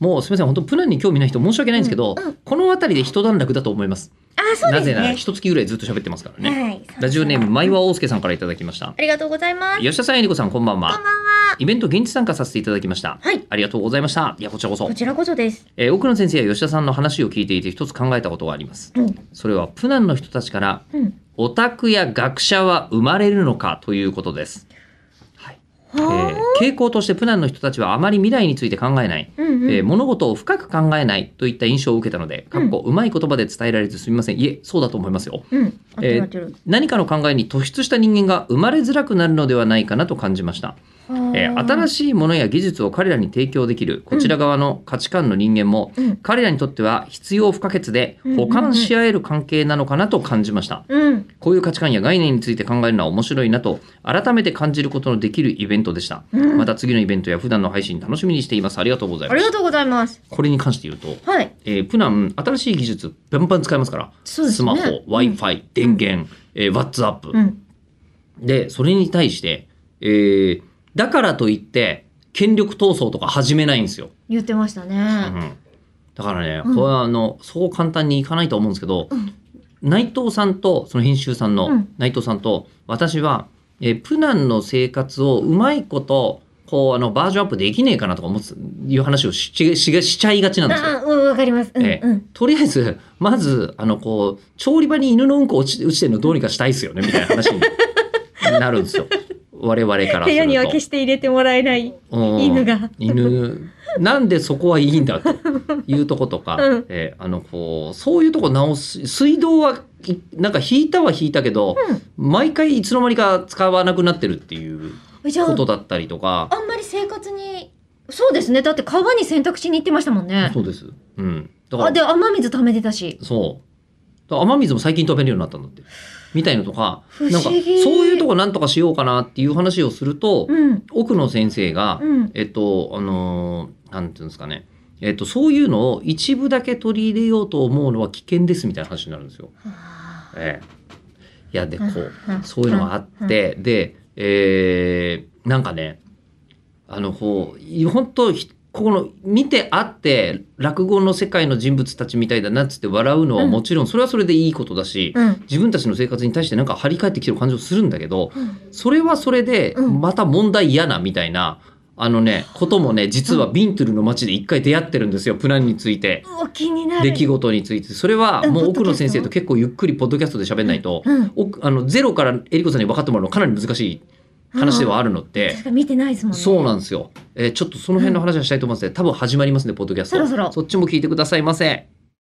もうすみません本当プナンに興味ない人申し訳ないんですけど、うんうん。この辺りで一段落だと思います。あーそうですね。なぜなら一月ぐらいずっと喋ってますからね、はいラジオネーム前和大介さんからいただきました。ありがとうございます。吉田さんえりこさんこんばんは。こんばんは。イベント現地参加させていただきました、はい。ありがとうございました。いやこちらこそ。こちらこそです。えー奥野先生や吉田さんの話を聞いていて一つ考えたことがあります。うん。それはプナンの人たちからうん。オタクや学者は生まれるのかということです、はい。えーは傾向としてプナンの人たちはあまり未来について考えない、あうんうん。えー物事を深く考えないといった印象を受けたので、かっこうまい言葉で伝えられずすみません。いえそうだと思いますよ。うん。えー何かの考えに突出した人間が生まれづらくなるのではないかなと感じました。えー新しいものや技術を彼らに提供できるこちら側の価値観の人間も、うん。彼らにとっては必要不可欠で補完し合える関係なのかなと感じました。うん。こういう価値観や概念について考えるのは面白いなと改めて感じることのできるイベントでした。うんまた次のイベントや普段の配信楽しみにしています。ありがとうございます。ありがとうございます。これに関して言うと、はい。えープナン新しい技術バンバン使えますから、そうですね。スマホ、Wi-Fi、電源、えー、WhatsApp、うん。で、それに対して、えーだからといって、権力闘争とか始めないんですよ。言ってましたうねん、だからね、うん。これはあの、そう簡単にいかないと思うんですけど、うん。内藤さんと、その編集さんのうん。内藤さんと、私は、えープナンの生活をうまいこと、こう、あの、バージョンアップできねえかなとか思つ、いう話をししししちゃいがちなんですよ。あうんわかりますうんええうんとりあえず、まず、あの、こう、調理場に犬のうんこ落ち落ちてるのどうにかしたいっすよね、みたいな話になるんですよ。我々からすると。部屋には決して入れてもらえないうん。犬が。犬。なんでそこはいいんだというとことか、うん。えーあのこうそういうとこ直す水道はいなんか引いたは引いたけど、毎回いつの間にか使わなくなってるっていうことだったりとか。あんまり生活にそうですね。だって川に洗濯しに行ってましたもんね。そうです、うん、だからあで雨水溜めてたし。そう。雨水も最近止めるようになったんだってみたいのとかなんかそういうとこなんとかしようかなっていう話をすると、うん。奥野先生が、うん。えっと、あのーなんていうんですかね。えっと、そういうのを一部だけ取り入れようと思うのは危険ですみたいな話になるんですよ。はええ。いや、で、こう、うん。そういうのがあって、で、えーなんかね、あの、こう、本当ひここの見てあって落語の世界の人物たちみたいだなっつって笑うのはもちろんそれはそれでいいことだし、うん。自分たちの生活に対してなんか張り返ってきてる感じをするんだけど、うん。それはそれでうん。また問題嫌なみたいな、あのねこともね実はビントゥルの街で一回出会ってるんですよプランについて。気になる。出来事について。それはうんもう奥野先生と結構ゆっくりポッドキャストで喋んないと、うん。おあのゼロからえりこさんに分かってもらうのかなり難しい話ではあるのって。確か見てないですもんね。そうなんですよ、えーちょっとその辺の話はしたいと思いますので多分始まりますねポッドキャスト。そっちも聞いてくださいませ